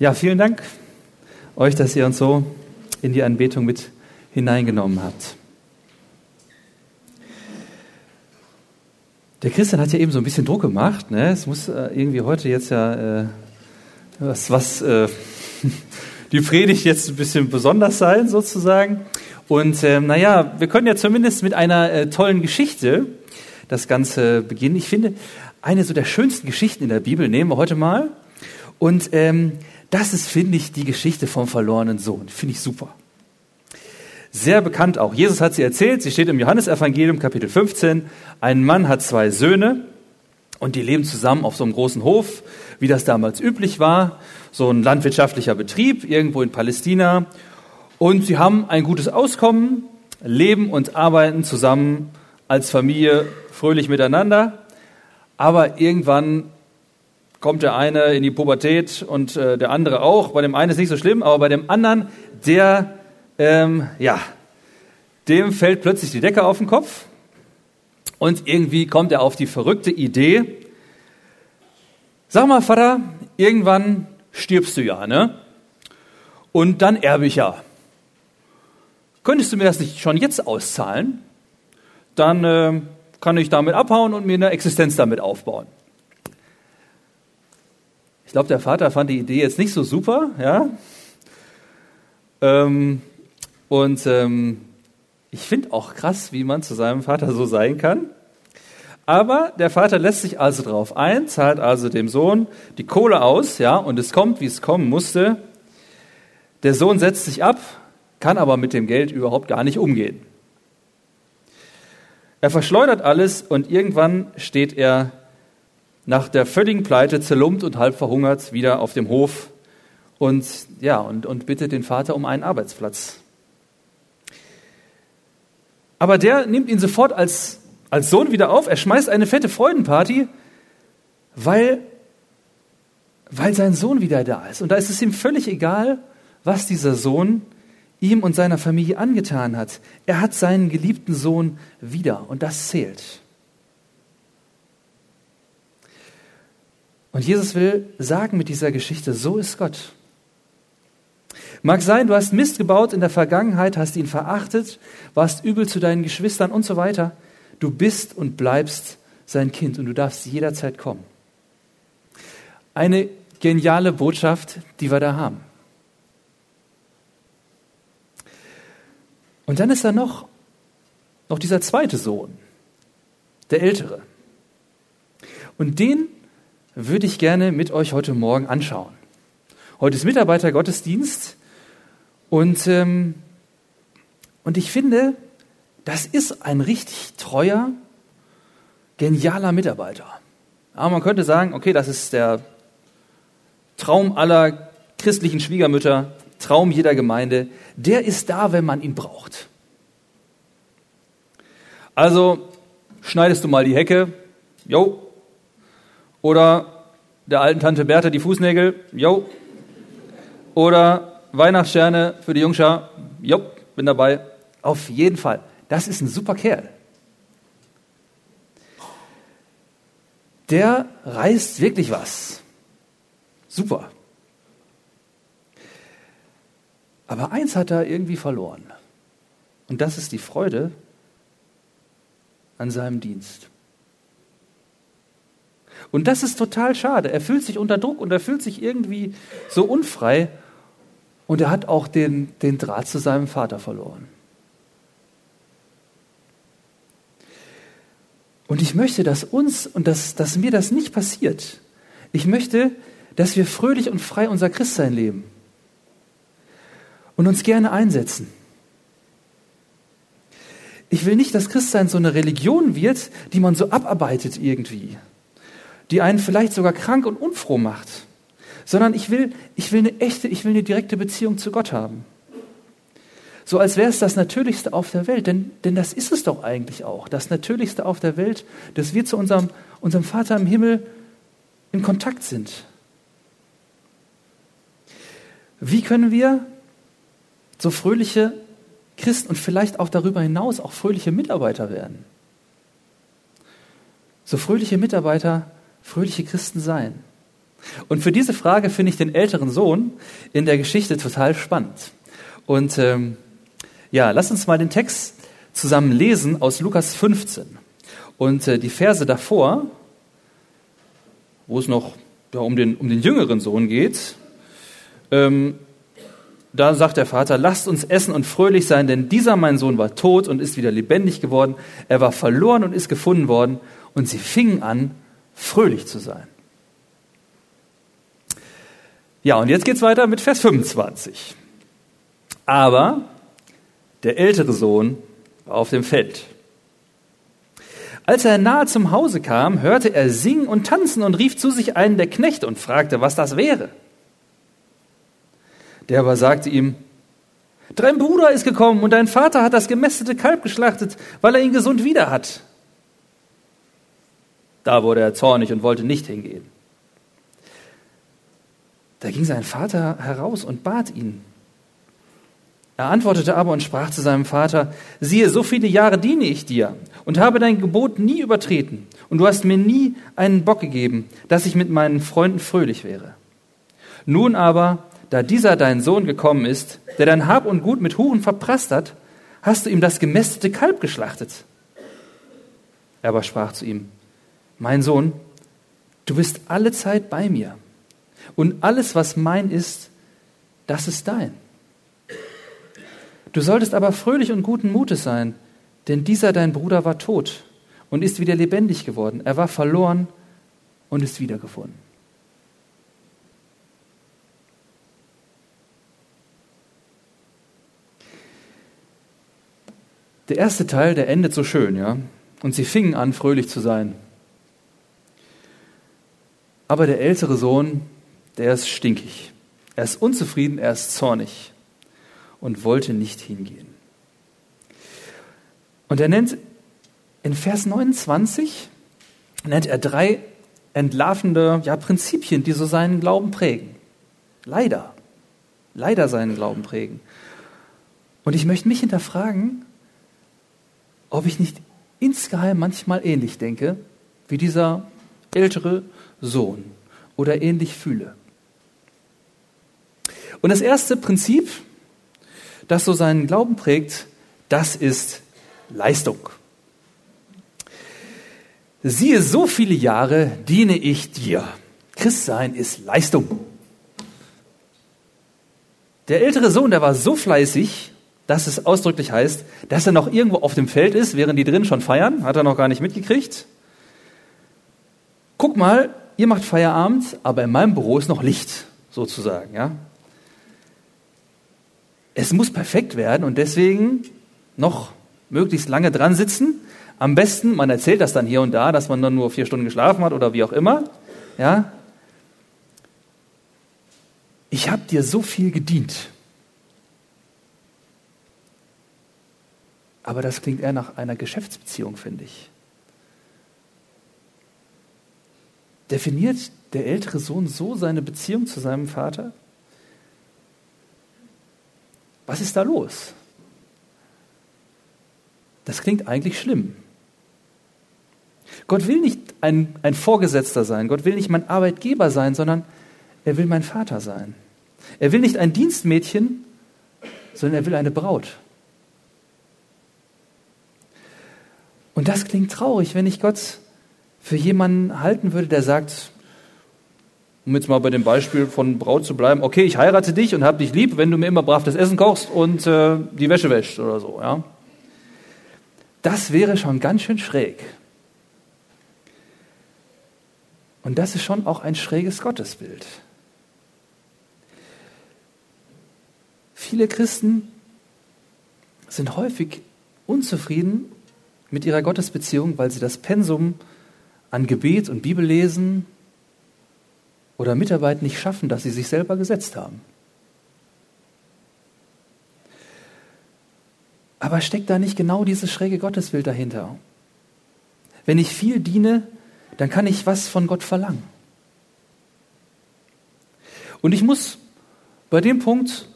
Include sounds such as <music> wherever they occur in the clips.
Ja, vielen Dank euch, dass ihr uns so in die Anbetung mit hineingenommen habt. Der Christian hat ja eben so ein bisschen Druck gemacht. Ne? Es muss äh, irgendwie heute jetzt ja äh, was, was äh, <laughs> die Predigt jetzt ein bisschen besonders sein, sozusagen. Und ähm, naja, wir können ja zumindest mit einer äh, tollen Geschichte das Ganze beginnen. Ich finde, eine so der schönsten Geschichten in der Bibel nehmen wir heute mal. Und ähm, das ist, finde ich, die Geschichte vom verlorenen Sohn. Finde ich super. Sehr bekannt auch. Jesus hat sie erzählt. Sie steht im Johannesevangelium Kapitel 15. Ein Mann hat zwei Söhne und die leben zusammen auf so einem großen Hof, wie das damals üblich war. So ein landwirtschaftlicher Betrieb irgendwo in Palästina. Und sie haben ein gutes Auskommen, leben und arbeiten zusammen als Familie fröhlich miteinander. Aber irgendwann kommt der eine in die Pubertät und äh, der andere auch. Bei dem einen ist nicht so schlimm, aber bei dem anderen, der, ähm, ja, dem fällt plötzlich die Decke auf den Kopf und irgendwie kommt er auf die verrückte Idee, sag mal, Vater, irgendwann stirbst du ja, ne? Und dann erbe ich ja. Könntest du mir das nicht schon jetzt auszahlen? Dann äh, kann ich damit abhauen und mir eine Existenz damit aufbauen. Ich glaube, der Vater fand die Idee jetzt nicht so super, ja. Ähm, und ähm, ich finde auch krass, wie man zu seinem Vater so sein kann. Aber der Vater lässt sich also darauf ein, zahlt also dem Sohn die Kohle aus, ja, und es kommt, wie es kommen musste. Der Sohn setzt sich ab, kann aber mit dem Geld überhaupt gar nicht umgehen. Er verschleudert alles und irgendwann steht er nach der völligen Pleite zerlumpt und halb verhungert wieder auf dem Hof und, ja, und, und bittet den Vater um einen Arbeitsplatz. Aber der nimmt ihn sofort als, als Sohn wieder auf. Er schmeißt eine fette Freudenparty, weil, weil sein Sohn wieder da ist. Und da ist es ihm völlig egal, was dieser Sohn ihm und seiner Familie angetan hat. Er hat seinen geliebten Sohn wieder und das zählt. Und Jesus will sagen mit dieser Geschichte, so ist Gott. Mag sein, du hast Mist gebaut in der Vergangenheit, hast ihn verachtet, warst übel zu deinen Geschwistern und so weiter. Du bist und bleibst sein Kind und du darfst jederzeit kommen. Eine geniale Botschaft, die wir da haben. Und dann ist da noch, noch dieser zweite Sohn, der ältere. Und den würde ich gerne mit euch heute Morgen anschauen. Heute ist Mitarbeitergottesdienst und, ähm, und ich finde, das ist ein richtig treuer, genialer Mitarbeiter. Aber man könnte sagen, okay, das ist der Traum aller christlichen Schwiegermütter, Traum jeder Gemeinde. Der ist da, wenn man ihn braucht. Also schneidest du mal die Hecke, jo, oder der alten Tante Bertha die Fußnägel, jo. Oder Weihnachtssterne für die Jungschar, jo, bin dabei. Auf jeden Fall. Das ist ein super Kerl. Der reißt wirklich was. Super. Aber eins hat er irgendwie verloren. Und das ist die Freude an seinem Dienst. Und das ist total schade. Er fühlt sich unter Druck und er fühlt sich irgendwie so unfrei. Und er hat auch den, den Draht zu seinem Vater verloren. Und ich möchte, dass uns und dass, dass mir das nicht passiert. Ich möchte, dass wir fröhlich und frei unser Christsein leben und uns gerne einsetzen. Ich will nicht, dass Christsein so eine Religion wird, die man so abarbeitet irgendwie die einen vielleicht sogar krank und unfroh macht, sondern ich will, ich will eine echte, ich will eine direkte Beziehung zu Gott haben. So als wäre es das Natürlichste auf der Welt, denn, denn das ist es doch eigentlich auch, das Natürlichste auf der Welt, dass wir zu unserem, unserem Vater im Himmel in Kontakt sind. Wie können wir so fröhliche Christen und vielleicht auch darüber hinaus auch fröhliche Mitarbeiter werden? So fröhliche Mitarbeiter fröhliche Christen sein. Und für diese Frage finde ich den älteren Sohn in der Geschichte total spannend. Und ähm, ja, lass uns mal den Text zusammen lesen aus Lukas 15. Und äh, die Verse davor, wo es noch ja, um, den, um den jüngeren Sohn geht, ähm, da sagt der Vater, lasst uns essen und fröhlich sein, denn dieser mein Sohn war tot und ist wieder lebendig geworden. Er war verloren und ist gefunden worden. Und sie fingen an, fröhlich zu sein. Ja, und jetzt geht's weiter mit Vers 25. Aber der ältere Sohn war auf dem Feld. Als er nahe zum Hause kam, hörte er singen und tanzen und rief zu sich einen der Knechte und fragte, was das wäre. Der aber sagte ihm, Dein Bruder ist gekommen und dein Vater hat das gemästete Kalb geschlachtet, weil er ihn gesund wieder hat. Da wurde er zornig und wollte nicht hingehen. Da ging sein Vater heraus und bat ihn. Er antwortete aber und sprach zu seinem Vater, siehe, so viele Jahre diene ich dir und habe dein Gebot nie übertreten, und du hast mir nie einen Bock gegeben, dass ich mit meinen Freunden fröhlich wäre. Nun aber, da dieser dein Sohn gekommen ist, der dein Hab und Gut mit Huren verprasst hat, hast du ihm das gemästete Kalb geschlachtet. Er aber sprach zu ihm, mein Sohn, du bist alle Zeit bei mir, und alles, was mein ist, das ist dein. Du solltest aber fröhlich und guten Mutes sein, denn dieser dein Bruder war tot und ist wieder lebendig geworden. Er war verloren und ist wiedergefunden. Der erste Teil, der endet so schön, ja. Und sie fingen an, fröhlich zu sein. Aber der ältere Sohn, der ist stinkig. Er ist unzufrieden, er ist zornig und wollte nicht hingehen. Und er nennt in Vers 29 nennt er drei entlarvende ja, Prinzipien, die so seinen Glauben prägen. Leider, leider seinen Glauben prägen. Und ich möchte mich hinterfragen, ob ich nicht insgeheim manchmal ähnlich denke wie dieser ältere Sohn oder ähnlich fühle. Und das erste Prinzip, das so seinen Glauben prägt, das ist Leistung. Siehe, so viele Jahre diene ich dir. Christsein ist Leistung. Der ältere Sohn, der war so fleißig, dass es ausdrücklich heißt, dass er noch irgendwo auf dem Feld ist, während die drin schon feiern, hat er noch gar nicht mitgekriegt. Guck mal, ihr macht Feierabend, aber in meinem Büro ist noch Licht, sozusagen, ja es muss perfekt werden und deswegen noch möglichst lange dran sitzen. Am besten, man erzählt das dann hier und da, dass man dann nur vier Stunden geschlafen hat oder wie auch immer. Ja. Ich habe dir so viel gedient. Aber das klingt eher nach einer Geschäftsbeziehung, finde ich. Definiert der ältere Sohn so seine Beziehung zu seinem Vater? Was ist da los? Das klingt eigentlich schlimm. Gott will nicht ein, ein Vorgesetzter sein, Gott will nicht mein Arbeitgeber sein, sondern er will mein Vater sein. Er will nicht ein Dienstmädchen, sondern er will eine Braut. Und das klingt traurig, wenn ich Gott für jemanden halten würde, der sagt, um jetzt mal bei dem Beispiel von Braut zu bleiben, okay, ich heirate dich und hab dich lieb, wenn du mir immer brav das Essen kochst und äh, die Wäsche wäschst oder so, ja. Das wäre schon ganz schön schräg. Und das ist schon auch ein schräges Gottesbild. Viele Christen sind häufig unzufrieden mit ihrer Gottesbeziehung, weil sie das Pensum an Gebet und Bibellesen oder Mitarbeit nicht schaffen, das sie sich selber gesetzt haben. Aber steckt da nicht genau dieses schräge Gottesbild dahinter? Wenn ich viel diene, dann kann ich was von Gott verlangen. Und ich muss bei dem Punkt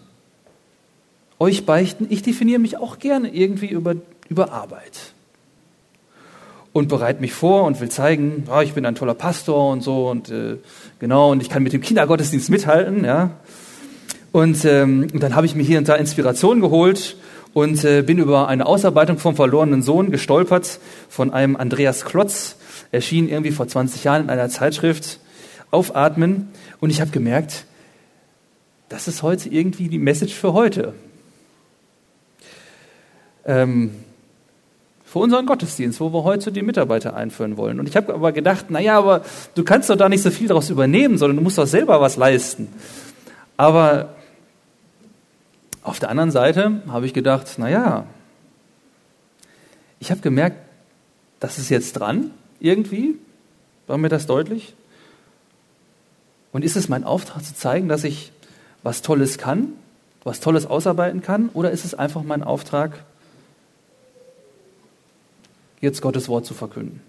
euch beichten, ich definiere mich auch gerne irgendwie über, über Arbeit. Und bereite mich vor und will zeigen, oh, ich bin ein toller Pastor und so und äh, genau und ich kann mit dem Kindergottesdienst mithalten, ja. Und, ähm, und dann habe ich mir hier und da Inspiration geholt und äh, bin über eine Ausarbeitung vom verlorenen Sohn gestolpert von einem Andreas Klotz, erschien irgendwie vor 20 Jahren in einer Zeitschrift, Aufatmen und ich habe gemerkt, das ist heute irgendwie die Message für heute. Ähm, für unseren Gottesdienst, wo wir heute die Mitarbeiter einführen wollen. Und ich habe aber gedacht, naja, aber du kannst doch da nicht so viel daraus übernehmen, sondern du musst doch selber was leisten. Aber auf der anderen Seite habe ich gedacht, naja, ich habe gemerkt, das ist jetzt dran, irgendwie, war mir das deutlich? Und ist es mein Auftrag zu zeigen, dass ich was Tolles kann, was Tolles ausarbeiten kann, oder ist es einfach mein Auftrag, jetzt Gottes Wort zu verkünden.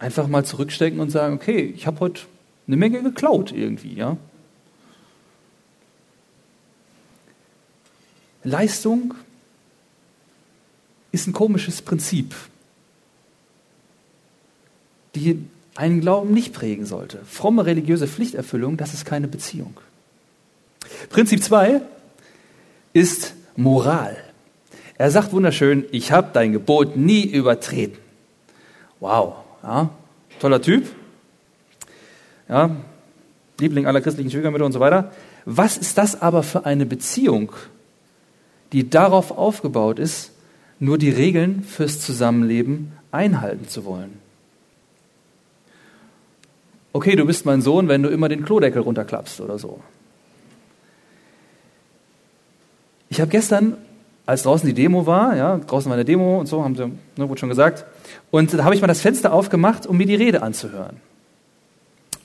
Einfach mal zurückstecken und sagen, okay, ich habe heute eine Menge geklaut irgendwie, ja. Leistung ist ein komisches Prinzip, die einen Glauben nicht prägen sollte. Fromme religiöse Pflichterfüllung, das ist keine Beziehung. Prinzip 2 ist Moral. Er sagt wunderschön, ich habe dein Gebot nie übertreten. Wow, ja, toller Typ. Ja, Liebling aller christlichen Schwiegermütter und so weiter. Was ist das aber für eine Beziehung, die darauf aufgebaut ist, nur die Regeln fürs Zusammenleben einhalten zu wollen? Okay, du bist mein Sohn, wenn du immer den Klodeckel runterklappst oder so. Ich habe gestern als draußen die Demo war, ja, draußen war eine Demo und so, haben sie, ne, wurde schon gesagt. Und da habe ich mal das Fenster aufgemacht, um mir die Rede anzuhören.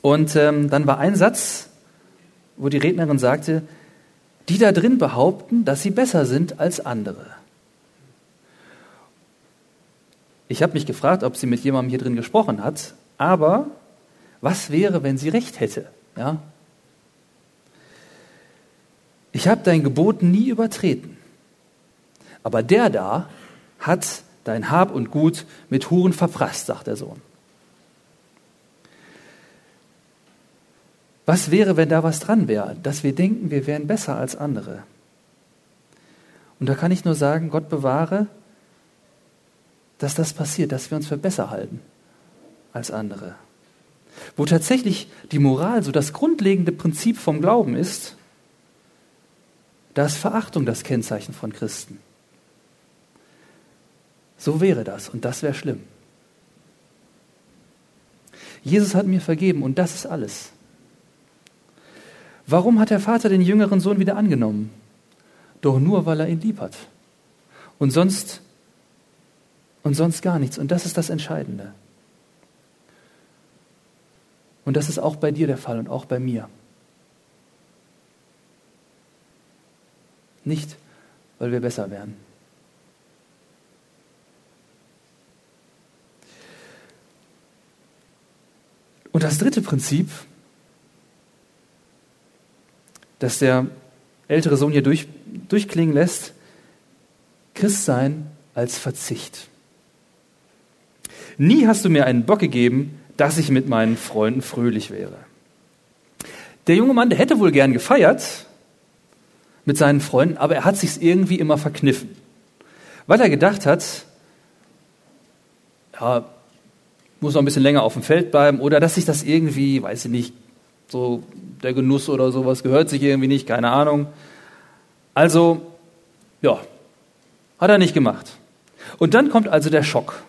Und ähm, dann war ein Satz, wo die Rednerin sagte, die da drin behaupten, dass sie besser sind als andere. Ich habe mich gefragt, ob sie mit jemandem hier drin gesprochen hat, aber was wäre, wenn sie recht hätte? Ja? Ich habe dein Gebot nie übertreten. Aber der da hat dein Hab und Gut mit Huren verprasst, sagt der Sohn. Was wäre, wenn da was dran wäre, dass wir denken, wir wären besser als andere? Und da kann ich nur sagen, Gott bewahre, dass das passiert, dass wir uns für besser halten als andere. Wo tatsächlich die Moral so das grundlegende Prinzip vom Glauben ist, da ist Verachtung das Kennzeichen von Christen. So wäre das und das wäre schlimm. Jesus hat mir vergeben und das ist alles. Warum hat der Vater den jüngeren Sohn wieder angenommen? Doch nur, weil er ihn lieb hat. Und sonst, und sonst gar nichts. Und das ist das Entscheidende. Und das ist auch bei dir der Fall und auch bei mir. Nicht, weil wir besser werden. Und das dritte Prinzip, das der ältere Sohn hier durch, durchklingen lässt, Christsein als Verzicht. Nie hast du mir einen Bock gegeben, dass ich mit meinen Freunden fröhlich wäre. Der junge Mann, der hätte wohl gern gefeiert mit seinen Freunden, aber er hat sich's irgendwie immer verkniffen. Weil er gedacht hat, ja, muss noch ein bisschen länger auf dem Feld bleiben oder dass sich das irgendwie, weiß ich nicht, so der Genuss oder sowas gehört sich irgendwie nicht, keine Ahnung. Also, ja, hat er nicht gemacht. Und dann kommt also der Schock.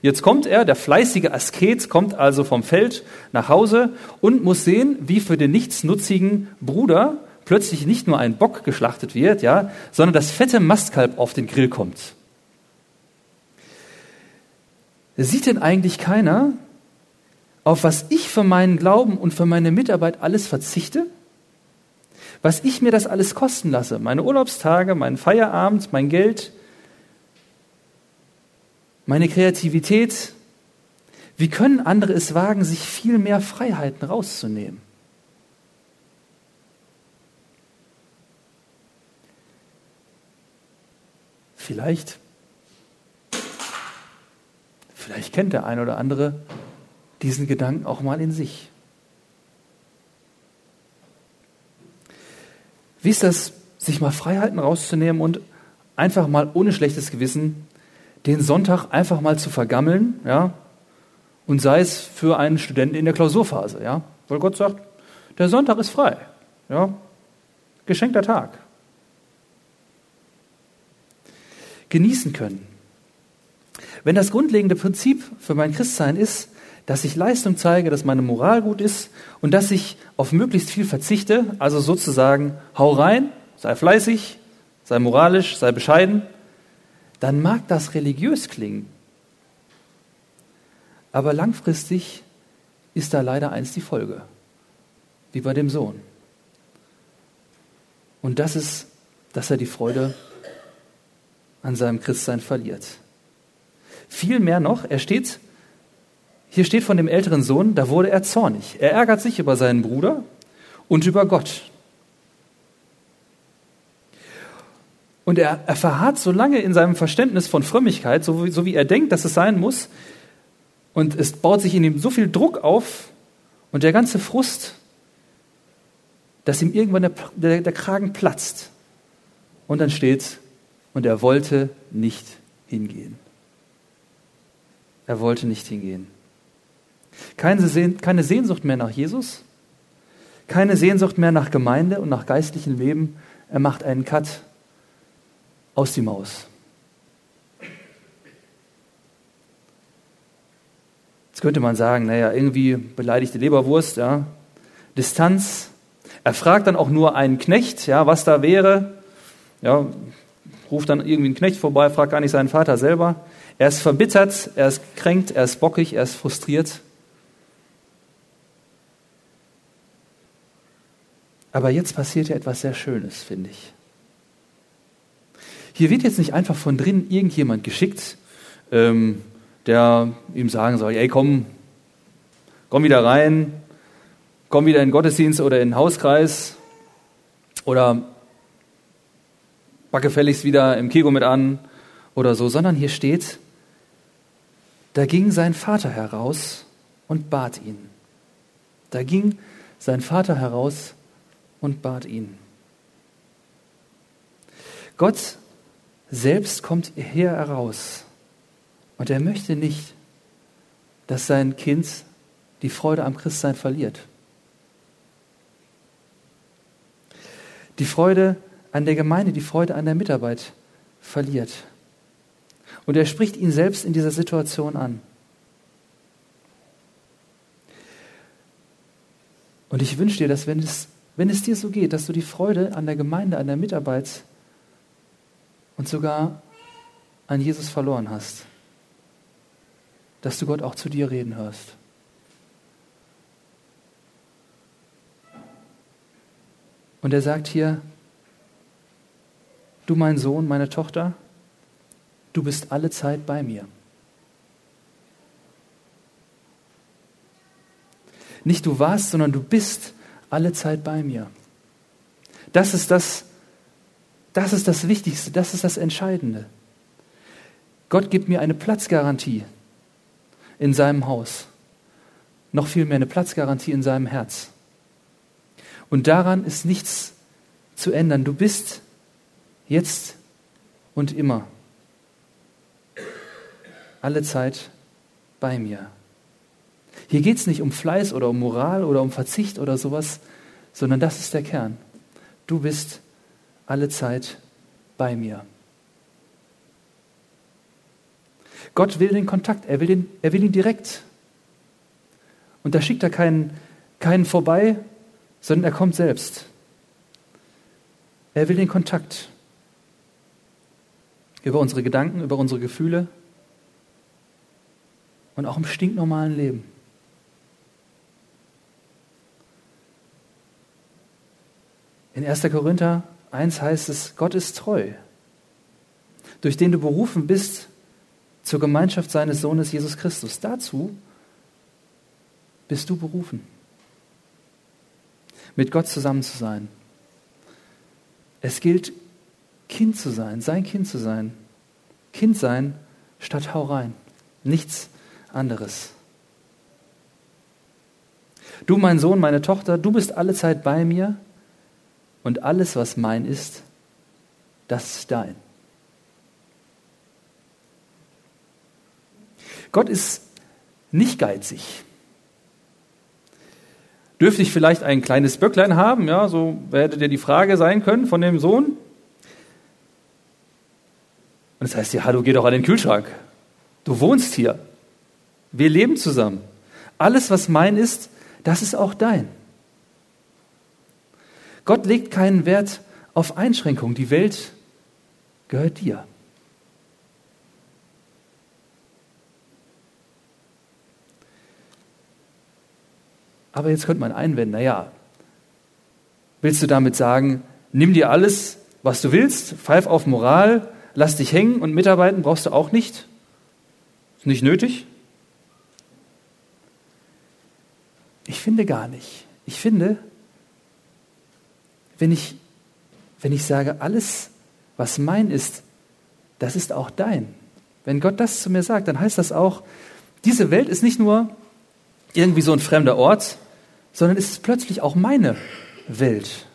Jetzt kommt er, der fleißige Asket, kommt also vom Feld nach Hause und muss sehen, wie für den nichtsnutzigen Bruder plötzlich nicht nur ein Bock geschlachtet wird, ja, sondern das fette Mastkalb auf den Grill kommt. Sieht denn eigentlich keiner, auf was ich für meinen Glauben und für meine Mitarbeit alles verzichte? Was ich mir das alles kosten lasse? Meine Urlaubstage, meinen Feierabend, mein Geld, meine Kreativität. Wie können andere es wagen, sich viel mehr Freiheiten rauszunehmen? Vielleicht Vielleicht kennt der eine oder andere diesen Gedanken auch mal in sich. Wie ist das, sich mal Freiheiten rauszunehmen und einfach mal ohne schlechtes Gewissen den Sonntag einfach mal zu vergammeln, ja, und sei es für einen Studenten in der Klausurphase, ja, weil Gott sagt, der Sonntag ist frei, ja, geschenkter Tag. Genießen können. Wenn das grundlegende Prinzip für mein Christsein ist, dass ich Leistung zeige, dass meine Moral gut ist und dass ich auf möglichst viel verzichte, also sozusagen hau rein, sei fleißig, sei moralisch, sei bescheiden, dann mag das religiös klingen. Aber langfristig ist da leider eins die Folge, wie bei dem Sohn. Und das ist, dass er die Freude an seinem Christsein verliert. Viel mehr noch, er steht, hier steht von dem älteren Sohn, da wurde er zornig. Er ärgert sich über seinen Bruder und über Gott. Und er, er verharrt so lange in seinem Verständnis von Frömmigkeit, so wie, so wie er denkt, dass es sein muss. Und es baut sich in ihm so viel Druck auf und der ganze Frust, dass ihm irgendwann der, der, der Kragen platzt. Und dann steht, und er wollte nicht hingehen. Er wollte nicht hingehen. Keine, Sehnsucht mehr nach Jesus, keine Sehnsucht mehr nach Gemeinde und nach geistlichem Leben. Er macht einen Cut aus die Maus. Jetzt könnte man sagen, naja, irgendwie beleidigte Leberwurst, ja. Distanz. Er fragt dann auch nur einen Knecht, ja, was da wäre. Ja, ruft dann irgendwie einen Knecht vorbei, fragt gar nicht seinen Vater selber. Er ist verbittert, er ist kränkt, er ist bockig, er ist frustriert. Aber jetzt passiert ja etwas sehr Schönes, finde ich. Hier wird jetzt nicht einfach von drinnen irgendjemand geschickt, ähm, der ihm sagen soll, ey komm, komm wieder rein, komm wieder in den Gottesdienst oder in den Hauskreis oder backe gefälligst wieder im Kego mit an oder so, sondern hier steht, da ging sein Vater heraus und bat ihn. Da ging sein Vater heraus und bat ihn. Gott selbst kommt hier heraus und er möchte nicht, dass sein Kind die Freude am Christsein verliert. Die Freude an der Gemeinde, die Freude an der Mitarbeit verliert. Und er spricht ihn selbst in dieser Situation an. Und ich wünsche dir, dass wenn es, wenn es dir so geht, dass du die Freude an der Gemeinde, an der Mitarbeit und sogar an Jesus verloren hast, dass du Gott auch zu dir reden hörst. Und er sagt hier, du mein Sohn, meine Tochter, du bist alle Zeit bei mir. Nicht du warst, sondern du bist alle Zeit bei mir. Das ist das, das ist das Wichtigste, das ist das Entscheidende. Gott gibt mir eine Platzgarantie in seinem Haus. Noch vielmehr eine Platzgarantie in seinem Herz. Und daran ist nichts zu ändern. Du bist jetzt und immer alle Zeit bei mir. Hier geht es nicht um Fleiß oder um Moral oder um Verzicht oder sowas, sondern das ist der Kern. Du bist alle Zeit bei mir. Gott will den Kontakt, er will, den, er will ihn direkt. Und da schickt er keinen, keinen vorbei, sondern er kommt selbst. Er will den Kontakt über unsere Gedanken, über unsere Gefühle und auch im stinknormalen Leben. In 1. Korinther 1 heißt es, Gott ist treu, durch den du berufen bist zur Gemeinschaft seines Sohnes Jesus Christus. Dazu bist du berufen, mit Gott zusammen zu sein. Es gilt, Kind zu sein, sein Kind zu sein. Kind sein statt hau rein. Nichts anderes. Du, mein Sohn, meine Tochter, du bist alle Zeit bei mir und alles, was mein ist, das ist dein. Gott ist nicht geizig. Dürfte ich vielleicht ein kleines Böcklein haben? Ja, so hätte dir die Frage sein können von dem Sohn. Und das heißt, ja, du geh doch an den Kühlschrank. Du wohnst hier. Wir leben zusammen. Alles, was mein ist, das ist auch dein. Gott legt keinen Wert auf Einschränkungen. Die Welt gehört dir. Aber jetzt könnte man einwenden, naja, willst du damit sagen, nimm dir alles, was du willst, pfeif auf Moral, lass dich hängen und mitarbeiten brauchst du auch nicht? Ist nicht nötig? Ich finde gar nicht. Ich finde, wenn ich, wenn ich sage, alles, was mein ist, das ist auch dein. Wenn Gott das zu mir sagt, dann heißt das auch, diese Welt ist nicht nur irgendwie so ein fremder Ort, sondern es ist plötzlich auch meine Welt.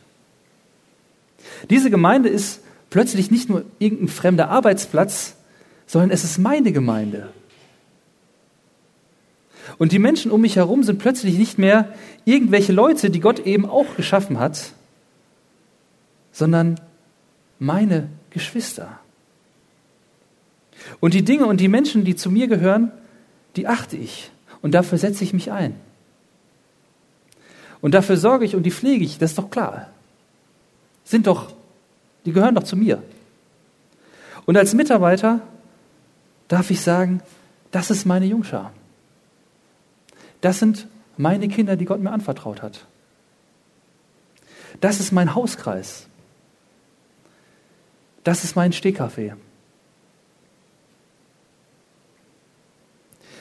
Diese Gemeinde ist plötzlich nicht nur irgendein fremder Arbeitsplatz, sondern es ist meine Gemeinde. Und die Menschen um mich herum sind plötzlich nicht mehr irgendwelche Leute, die Gott eben auch geschaffen hat, sondern meine Geschwister. Und die Dinge und die Menschen, die zu mir gehören, die achte ich und dafür setze ich mich ein. Und dafür sorge ich und die pflege ich, das ist doch klar. Sind doch, die gehören doch zu mir. Und als Mitarbeiter darf ich sagen, das ist meine Jungschar. Das sind meine Kinder, die Gott mir anvertraut hat. Das ist mein Hauskreis. Das ist mein Stehkaffee.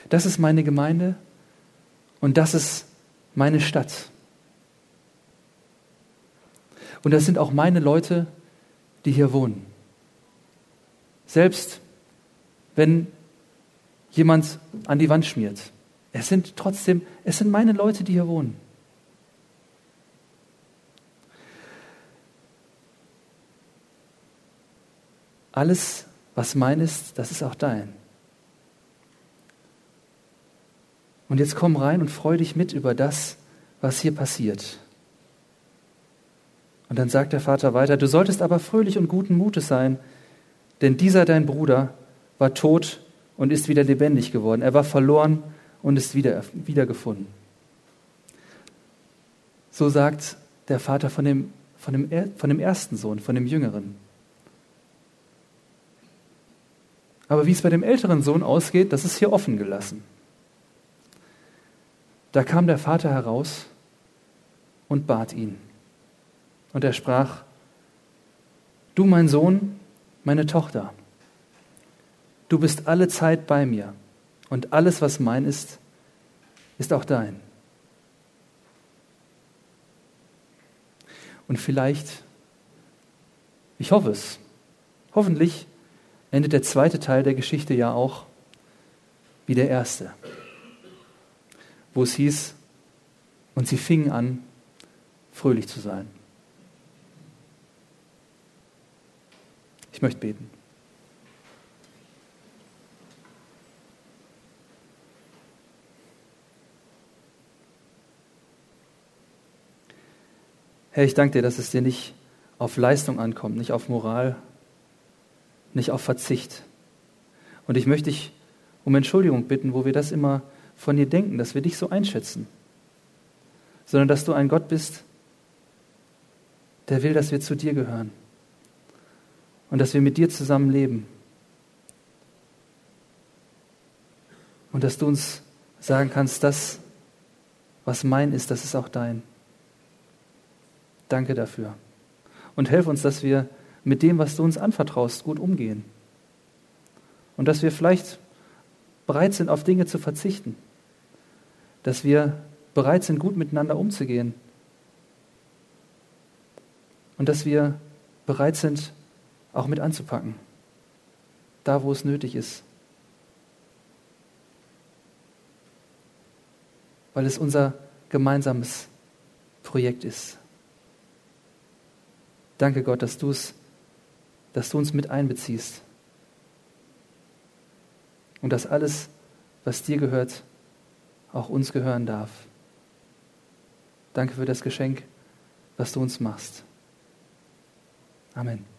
Das ist meine Gemeinde und das ist meine Stadt. Und das sind auch meine Leute, die hier wohnen. Selbst wenn jemand an die Wand schmiert. Es sind trotzdem, es sind meine Leute, die hier wohnen. Alles, was mein ist, das ist auch dein. Und jetzt komm rein und freu dich mit über das, was hier passiert. Und dann sagt der Vater weiter, du solltest aber fröhlich und guten Mutes sein, denn dieser dein Bruder war tot und ist wieder lebendig geworden. Er war verloren und ist wieder, wiedergefunden. So sagt der Vater von dem, von, dem, von dem ersten Sohn, von dem Jüngeren. Aber wie es bei dem älteren Sohn ausgeht, das ist hier offen gelassen. Da kam der Vater heraus und bat ihn. Und er sprach, du mein Sohn, meine Tochter, du bist alle Zeit bei mir und alles, was mein ist, ist auch dein. Und vielleicht, ich hoffe es, hoffentlich endet der zweite Teil der Geschichte ja auch wie der erste, wo es hieß, und sie fingen an, fröhlich zu sein. Ich möchte beten. Herr, ich danke dir, dass es dir nicht auf Leistung ankommt, nicht auf Moral, nicht auf Verzicht. Und ich möchte dich um Entschuldigung bitten, wo wir das immer von dir denken, dass wir dich so einschätzen, sondern dass du ein Gott bist, der will, dass wir zu dir gehören und dass wir mit dir zusammen leben. Und dass du uns sagen kannst, das, was mein ist, das ist auch dein. Danke dafür. Und helf uns, dass wir mit dem, was du uns anvertraust, gut umgehen. Und dass wir vielleicht bereit sind, auf Dinge zu verzichten. Dass wir bereit sind, gut miteinander umzugehen. Und dass wir bereit sind, auch mit anzupacken. Da, wo es nötig ist. weil es unser gemeinsames Projekt ist. Danke Gott, dass, du's, dass du uns mit einbeziehst und dass alles, was dir gehört, auch uns gehören darf. Danke für das Geschenk, was du uns machst. Amen.